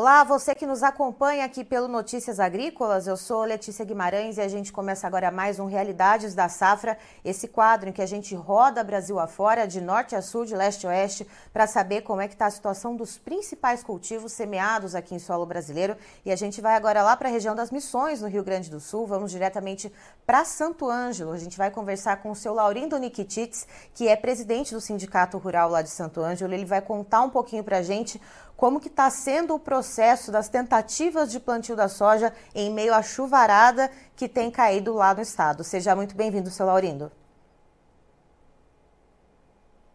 Olá, você que nos acompanha aqui pelo Notícias Agrícolas, eu sou Letícia Guimarães e a gente começa agora mais um Realidades da Safra, esse quadro em que a gente roda Brasil afora, de norte a sul, de leste a oeste, para saber como é que está a situação dos principais cultivos semeados aqui em solo brasileiro. E a gente vai agora lá para a região das Missões, no Rio Grande do Sul, vamos diretamente para Santo Ângelo. A gente vai conversar com o seu Laurindo Nikitits, que é presidente do Sindicato Rural lá de Santo Ângelo. Ele vai contar um pouquinho para a gente como que está sendo o processo das tentativas de plantio da soja em meio à chuvarada que tem caído lá no estado. Seja muito bem-vindo, seu Laurindo.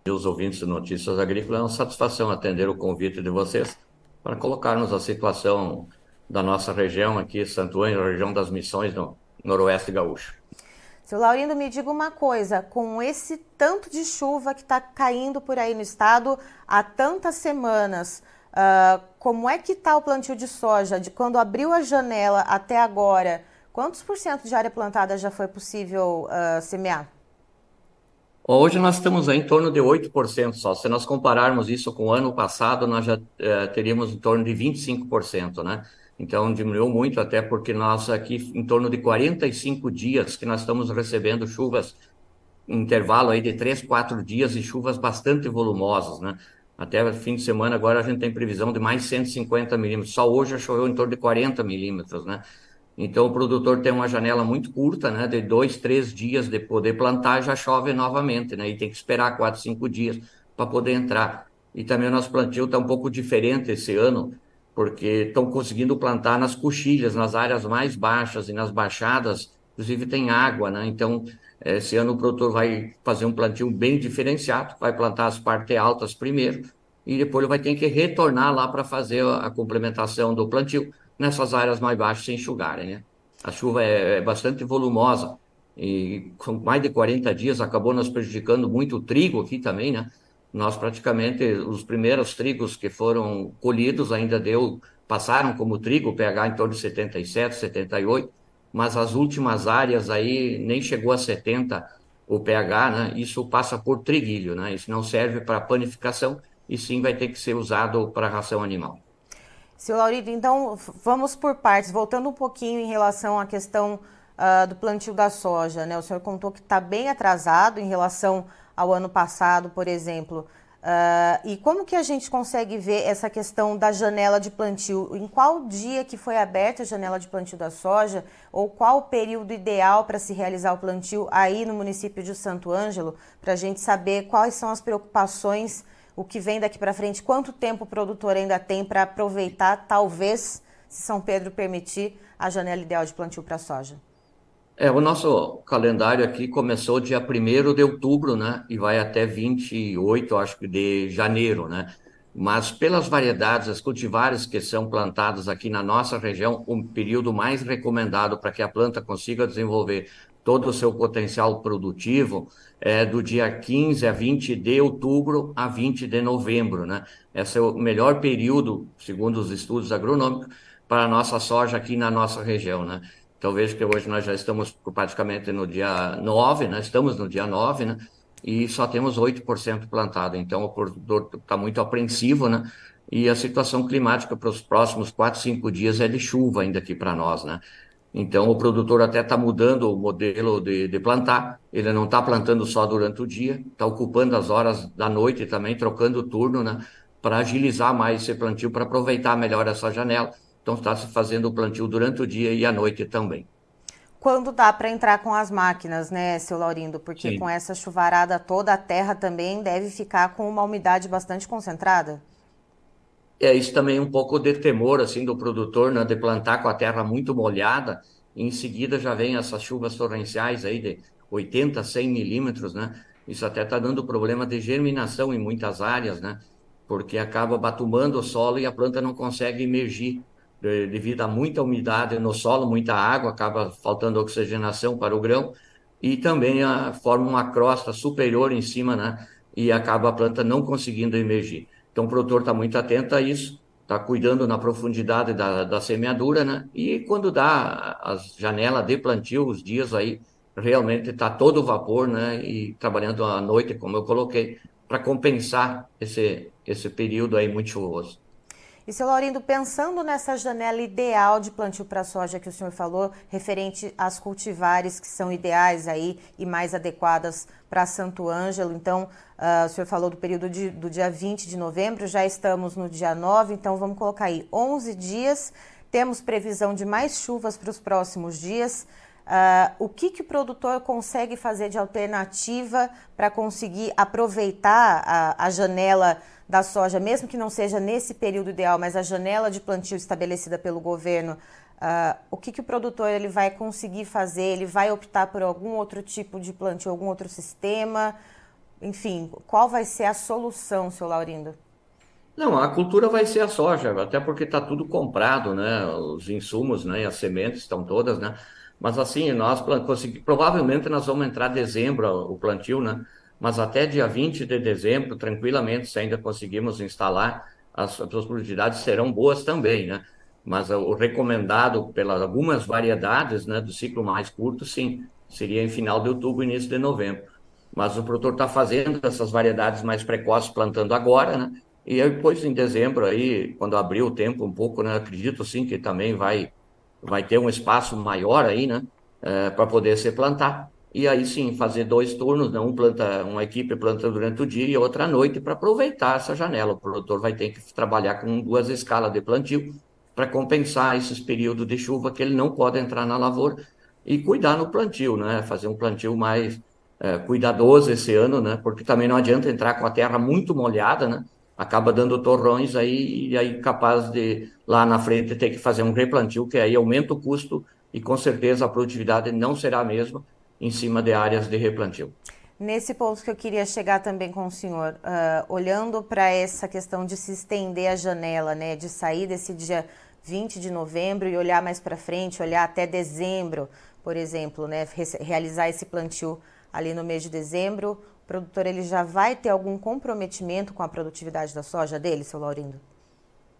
E os ouvintes de Notícias Agrícolas, é uma satisfação atender o convite de vocês para colocarmos a situação da nossa região aqui, Santo Ângelo, região das Missões, no noroeste gaúcho. Seu Laurindo, me diga uma coisa: com esse tanto de chuva que está caindo por aí no estado há tantas semanas, Uh, como é que está o plantio de soja? De quando abriu a janela até agora, quantos por cento de área plantada já foi possível uh, semear? Hoje nós estamos em torno de 8% só. Se nós compararmos isso com o ano passado, nós já uh, teríamos em torno de 25%, né? Então diminuiu muito, até porque nós aqui em torno de 45 dias que nós estamos recebendo chuvas, intervalo aí de 3, 4 dias e chuvas bastante volumosas, né? Até fim de semana, agora a gente tem previsão de mais 150 milímetros. Só hoje já choveu em torno de 40 milímetros, né? Então, o produtor tem uma janela muito curta, né? De dois, três dias de poder plantar, já chove novamente, né? E tem que esperar quatro, cinco dias para poder entrar. E também o nosso plantio está um pouco diferente esse ano, porque estão conseguindo plantar nas coxilhas, nas áreas mais baixas e nas baixadas, inclusive tem água, né? Então, esse ano o produtor vai fazer um plantio bem diferenciado, vai plantar as partes altas primeiro e depois ele vai ter que retornar lá para fazer a complementação do plantio nessas áreas mais baixas sem enxugarem, né? A chuva é, é bastante volumosa e com mais de 40 dias acabou nos prejudicando muito o trigo aqui também, né? Nós praticamente, os primeiros trigos que foram colhidos ainda deu, passaram como trigo, pH em torno de 77, 78, mas as últimas áreas aí nem chegou a 70 o pH, né? Isso passa por triguilho, né? Isso não serve para panificação e sim vai ter que ser usado para ração animal. Seu Laurido, então vamos por partes, voltando um pouquinho em relação à questão uh, do plantio da soja, né? O senhor contou que está bem atrasado em relação ao ano passado, por exemplo. Uh, e como que a gente consegue ver essa questão da janela de plantio? Em qual dia que foi aberta a janela de plantio da soja? Ou qual o período ideal para se realizar o plantio aí no município de Santo Ângelo? Para a gente saber quais são as preocupações, o que vem daqui para frente, quanto tempo o produtor ainda tem para aproveitar, talvez, se São Pedro permitir, a janela ideal de plantio para soja. É, o nosso calendário aqui começou dia 1 de outubro, né? E vai até 28, acho que, de janeiro, né? Mas pelas variedades, as cultivares que são plantadas aqui na nossa região, o período mais recomendado para que a planta consiga desenvolver todo o seu potencial produtivo é do dia 15 a 20 de outubro a 20 de novembro, né? Esse é o melhor período, segundo os estudos agronômicos, para a nossa soja aqui na nossa região, né? Então vejo que hoje nós já estamos praticamente no dia 9, né? Estamos no dia 9, né? E só temos 8% plantado. Então o produtor está muito apreensivo, né? E a situação climática para os próximos 4, 5 dias é de chuva ainda aqui para nós, né? Então o produtor até está mudando o modelo de, de plantar. Ele não está plantando só durante o dia, está ocupando as horas da noite também, trocando o turno, né? Para agilizar mais esse plantio, para aproveitar melhor essa janela então está se fazendo o plantio durante o dia e à noite também. Quando dá para entrar com as máquinas, né, seu Laurindo? Porque Sim. com essa chuvarada toda, a terra também deve ficar com uma umidade bastante concentrada. É, isso também é um pouco de temor, assim, do produtor, né, de plantar com a terra muito molhada, em seguida já vem essas chuvas torrenciais aí de 80, 100 milímetros, né? Isso até está dando problema de germinação em muitas áreas, né? Porque acaba batumando o solo e a planta não consegue emergir devido a muita umidade no solo, muita água, acaba faltando oxigenação para o grão e também a, forma uma crosta superior em cima, né? E acaba a planta não conseguindo emergir. Então o produtor está muito atento a isso, está cuidando na profundidade da, da semeadura, né? E quando dá as janelas de plantio, os dias aí, realmente está todo vapor, né? E trabalhando à noite, como eu coloquei, para compensar esse, esse período aí muito chuvoso. E, seu Laurindo, pensando nessa janela ideal de plantio para soja que o senhor falou, referente às cultivares que são ideais aí e mais adequadas para Santo Ângelo, então, uh, o senhor falou do período de, do dia 20 de novembro, já estamos no dia 9, então vamos colocar aí 11 dias, temos previsão de mais chuvas para os próximos dias. Uh, o que, que o produtor consegue fazer de alternativa para conseguir aproveitar a, a, janela da soja, mesmo que não seja nesse período ideal, mas a janela de plantio estabelecida pelo governo? Uh, o que, que o produtor ele vai conseguir fazer? Ele vai optar por algum outro tipo de plantio, algum outro sistema? Enfim, qual vai ser a solução, seu Laurindo? Não, a cultura vai ser a soja, até porque está tudo comprado, né? Os insumos, né? As sementes estão todas, né? Mas assim, nós provavelmente nós vamos entrar em dezembro o plantio, né? Mas até dia 20 de dezembro, tranquilamente, se ainda conseguimos instalar, as, as produtividades serão boas também, né? Mas o recomendado pelas algumas variedades, né, do ciclo mais curto, sim, seria em final de outubro, início de novembro. Mas o produtor está fazendo essas variedades mais precoces, plantando agora, né? E depois, em dezembro, aí, quando abrir o tempo um pouco, né, acredito sim que também vai vai ter um espaço maior aí, né, é, para poder ser plantar. E aí sim, fazer dois turnos, né, um planta, uma equipe planta durante o dia e outra à noite para aproveitar essa janela. O produtor vai ter que trabalhar com duas escalas de plantio para compensar esses períodos de chuva que ele não pode entrar na lavoura e cuidar no plantio, né, fazer um plantio mais é, cuidadoso esse ano, né, porque também não adianta entrar com a terra muito molhada, né, acaba dando torrões aí e aí capaz de lá na frente ter que fazer um replantio que aí aumenta o custo e com certeza a produtividade não será a mesma em cima de áreas de replantio. Nesse ponto que eu queria chegar também com o senhor, uh, olhando para essa questão de se estender a janela, né, de sair desse dia 20 de novembro e olhar mais para frente, olhar até dezembro, por exemplo, né, realizar esse plantio ali no mês de dezembro, o produtor ele já vai ter algum comprometimento com a produtividade da soja dele, seu Laurindo?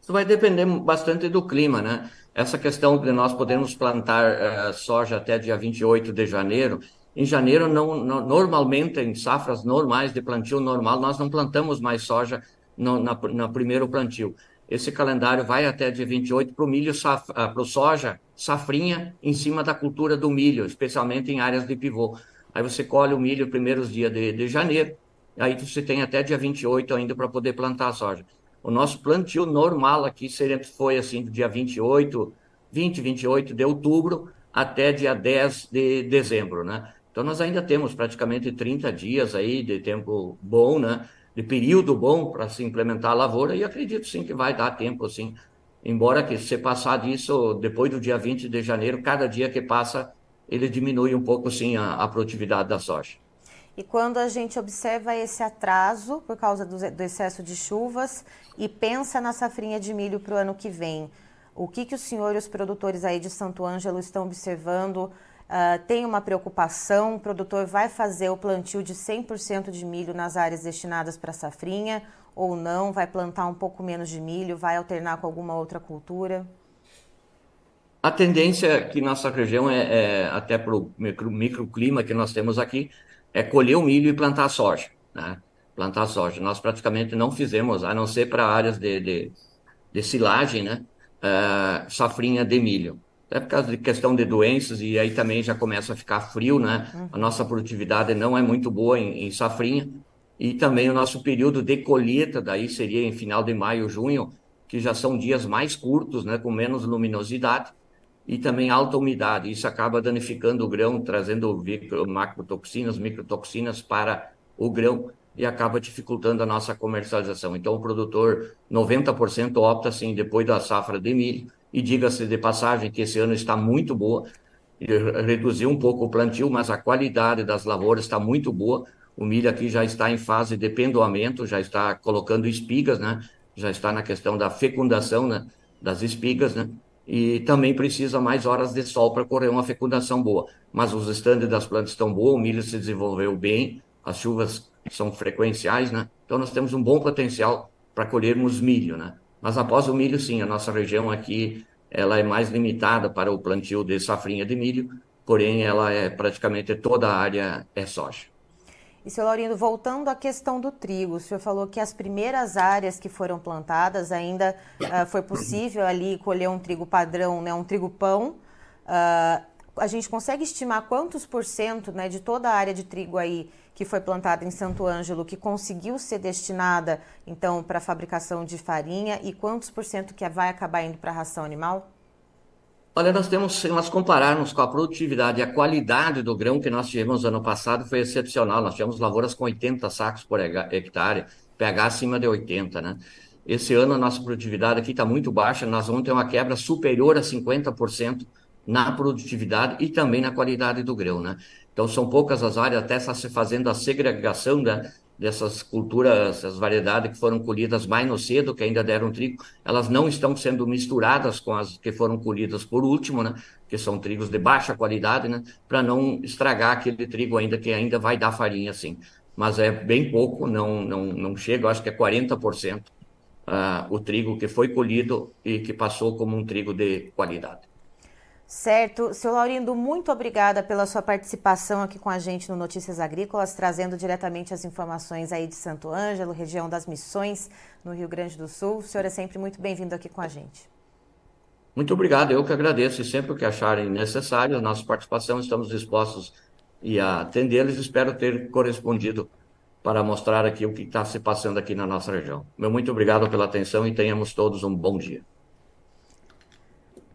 Isso vai depender bastante do clima, né? Essa questão de nós podermos plantar uh, soja até dia 28 de janeiro. Em janeiro, não, não, normalmente, em safras normais de plantio normal, nós não plantamos mais soja no, na, primeiro plantio. Esse calendário vai até dia 28 para o milho, uh, para o soja, safrinha, em cima da cultura do milho, especialmente em áreas de pivô. Aí você colhe o milho primeiros dias de, de janeiro, aí você tem até dia 28 ainda para poder plantar a soja. O nosso plantio normal aqui sempre foi assim, do dia 28, 20, 28 de outubro até dia 10 de dezembro, né? Então nós ainda temos praticamente 30 dias aí de tempo bom, né? De período bom para se implementar a lavoura e acredito sim que vai dar tempo assim. Embora que se passar disso depois do dia 20 de janeiro, cada dia que passa ele diminui um pouco, sim, a, a produtividade da soja. E quando a gente observa esse atraso por causa do, do, excesso de chuvas e pensa na safrinha de milho para o ano que vem, o que, que o senhor e os produtores aí de Santo Ângelo estão observando? Uh, tem uma preocupação? O produtor vai fazer o plantio de 100% de milho nas áreas destinadas para safrinha ou não? Vai plantar um pouco menos de milho? Vai alternar com alguma outra cultura? A tendência que nossa região é, é até para o micro, microclima que nós temos aqui, é colher o milho e plantar soja, né? Plantar soja. Nós praticamente não fizemos, a não ser para áreas de, de, de, silagem, né? Uh, safrinha de milho. É por causa de questão de doenças e aí também já começa a ficar frio, né? A nossa produtividade não é muito boa em, em safrinha e também o nosso período de colheita daí seria em final de maio, junho, que já são dias mais curtos, né, com menos luminosidade e também alta umidade. Isso acaba danificando o grão, trazendo macrotoxinas, microtoxinas para o grão e acaba dificultando a nossa comercialização. Então, o produtor, 90% opta, assim, depois da safra de milho, e diga-se de passagem que esse ano está muito boa, reduziu um pouco o plantio, mas a qualidade das lavouras está muito boa. O milho aqui já está em fase de pendoamento, já está colocando espigas, né? Já está na questão da fecundação né? das espigas, né? E também precisa mais horas de sol para correr uma fecundação boa. Mas os estandes das plantas estão bons, o milho se desenvolveu bem, as chuvas são frequenciais, né? Então nós temos um bom potencial para colhermos milho, né? Mas após o milho, sim, a nossa região aqui ela é mais limitada para o plantio de safrinha de milho, porém ela é praticamente toda a área é soja. E, seu Laurindo, voltando à questão do trigo, o senhor falou que as primeiras áreas que foram plantadas ainda uh, foi possível ali colher um trigo padrão, né, um trigo pão. Uh, a gente consegue estimar quantos por cento né, de toda a área de trigo aí que foi plantada em Santo Ângelo que conseguiu ser destinada então para a fabricação de farinha e quantos por cento que vai acabar indo para a ração animal? Olha, nós temos, se nós compararmos com a produtividade e a qualidade do grão que nós tivemos ano passado, foi excepcional. Nós tivemos lavouras com 80 sacos por hectare, pH acima de 80, né? Esse ano a nossa produtividade aqui está muito baixa, nós vamos ter uma quebra superior a 50% na produtividade e também na qualidade do grão, né? Então são poucas as áreas, até está se fazendo a segregação da, dessas culturas, essas variedades que foram colhidas mais no cedo, que ainda deram trigo, elas não estão sendo misturadas com as que foram colhidas por último, né? Que são trigos de baixa qualidade, né? Para não estragar aquele trigo ainda que ainda vai dar farinha, assim. Mas é bem pouco, não não não chega, acho que é 40% uh, ah, o trigo que foi colhido e que passou como um trigo de qualidade. Certo. Seu Laurindo, muito obrigada pela sua participação aqui com a gente no Notícias Agrícolas, trazendo diretamente as informações aí de Santo Ângelo, região das Missões, no Rio Grande do Sul. O senhor é sempre muito bem-vindo aqui com a gente. Muito obrigado, eu que agradeço e sempre que acharem necessário a nossa participação, estamos dispostos a atendê-los. Espero ter correspondido para mostrar aqui o que está se passando aqui na nossa região. Meu muito obrigado pela atenção e tenhamos todos um bom dia.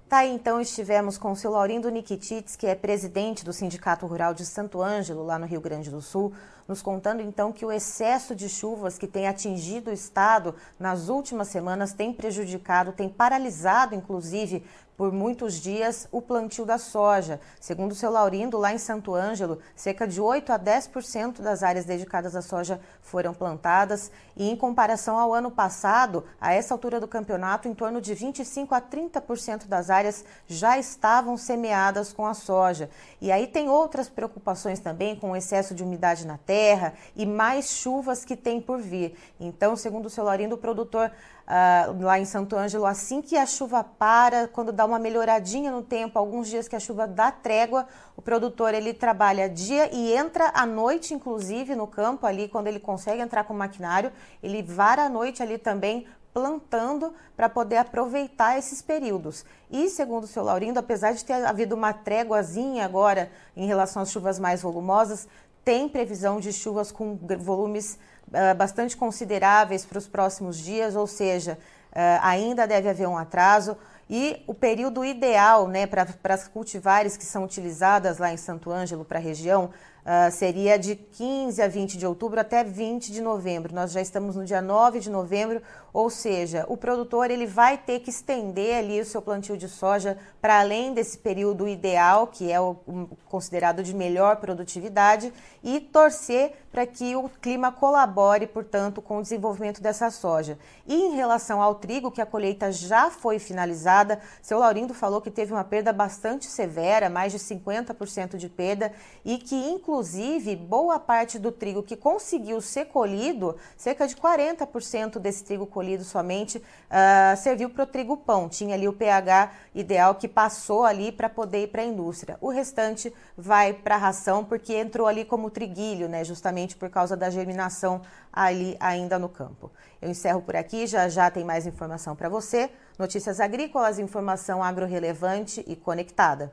Tá, então estivemos com o seu Laurindo Nikitits, que é presidente do Sindicato Rural de Santo Ângelo, lá no Rio Grande do Sul, nos contando então que o excesso de chuvas que tem atingido o estado nas últimas semanas tem prejudicado, tem paralisado inclusive por muitos dias o plantio da soja. Segundo o seu Laurindo, lá em Santo Ângelo, cerca de 8 a 10% das áreas dedicadas à soja foram plantadas e em comparação ao ano passado, a essa altura do campeonato, em torno de 25 a 30% das áreas já estavam semeadas com a soja. E aí tem outras preocupações também com o excesso de umidade na terra e mais chuvas que tem por vir. Então, segundo o seu Laurindo, o produtor uh, lá em Santo Ângelo, assim que a chuva para, quando dá uma melhoradinha no tempo, alguns dias que a chuva dá trégua, o produtor ele trabalha dia e entra à noite, inclusive, no campo ali, quando ele consegue entrar com o maquinário, ele vara à noite ali também plantando para poder aproveitar esses períodos. E, segundo o seu Laurindo, apesar de ter havido uma tréguazinha agora em relação às chuvas mais volumosas, tem previsão de chuvas com volumes uh, bastante consideráveis para os próximos dias, ou seja, uh, ainda deve haver um atraso. E o período ideal né, para as cultivares que são utilizadas lá em Santo Ângelo, para a região, uh, seria de 15 a 20 de outubro até 20 de novembro. Nós já estamos no dia 9 de novembro, ou seja, o produtor ele vai ter que estender ali o seu plantio de soja para além desse período ideal, que é o, considerado de melhor produtividade, e torcer para que o clima colabore, portanto, com o desenvolvimento dessa soja. E em relação ao trigo, que a colheita já foi finalizada, seu Laurindo falou que teve uma perda bastante severa, mais de 50% de perda, e que inclusive boa parte do trigo que conseguiu ser colhido, cerca de 40% desse trigo colhido somente, uh, serviu para o trigo pão. Tinha ali o pH ideal que passou ali para poder ir para a indústria. O restante vai para a ração, porque entrou ali como triguilho, né? Justamente por causa da germinação ali ainda no campo. Eu encerro por aqui, já já tem mais informação para você. Notícias agrícolas, informação agro-relevante e conectada.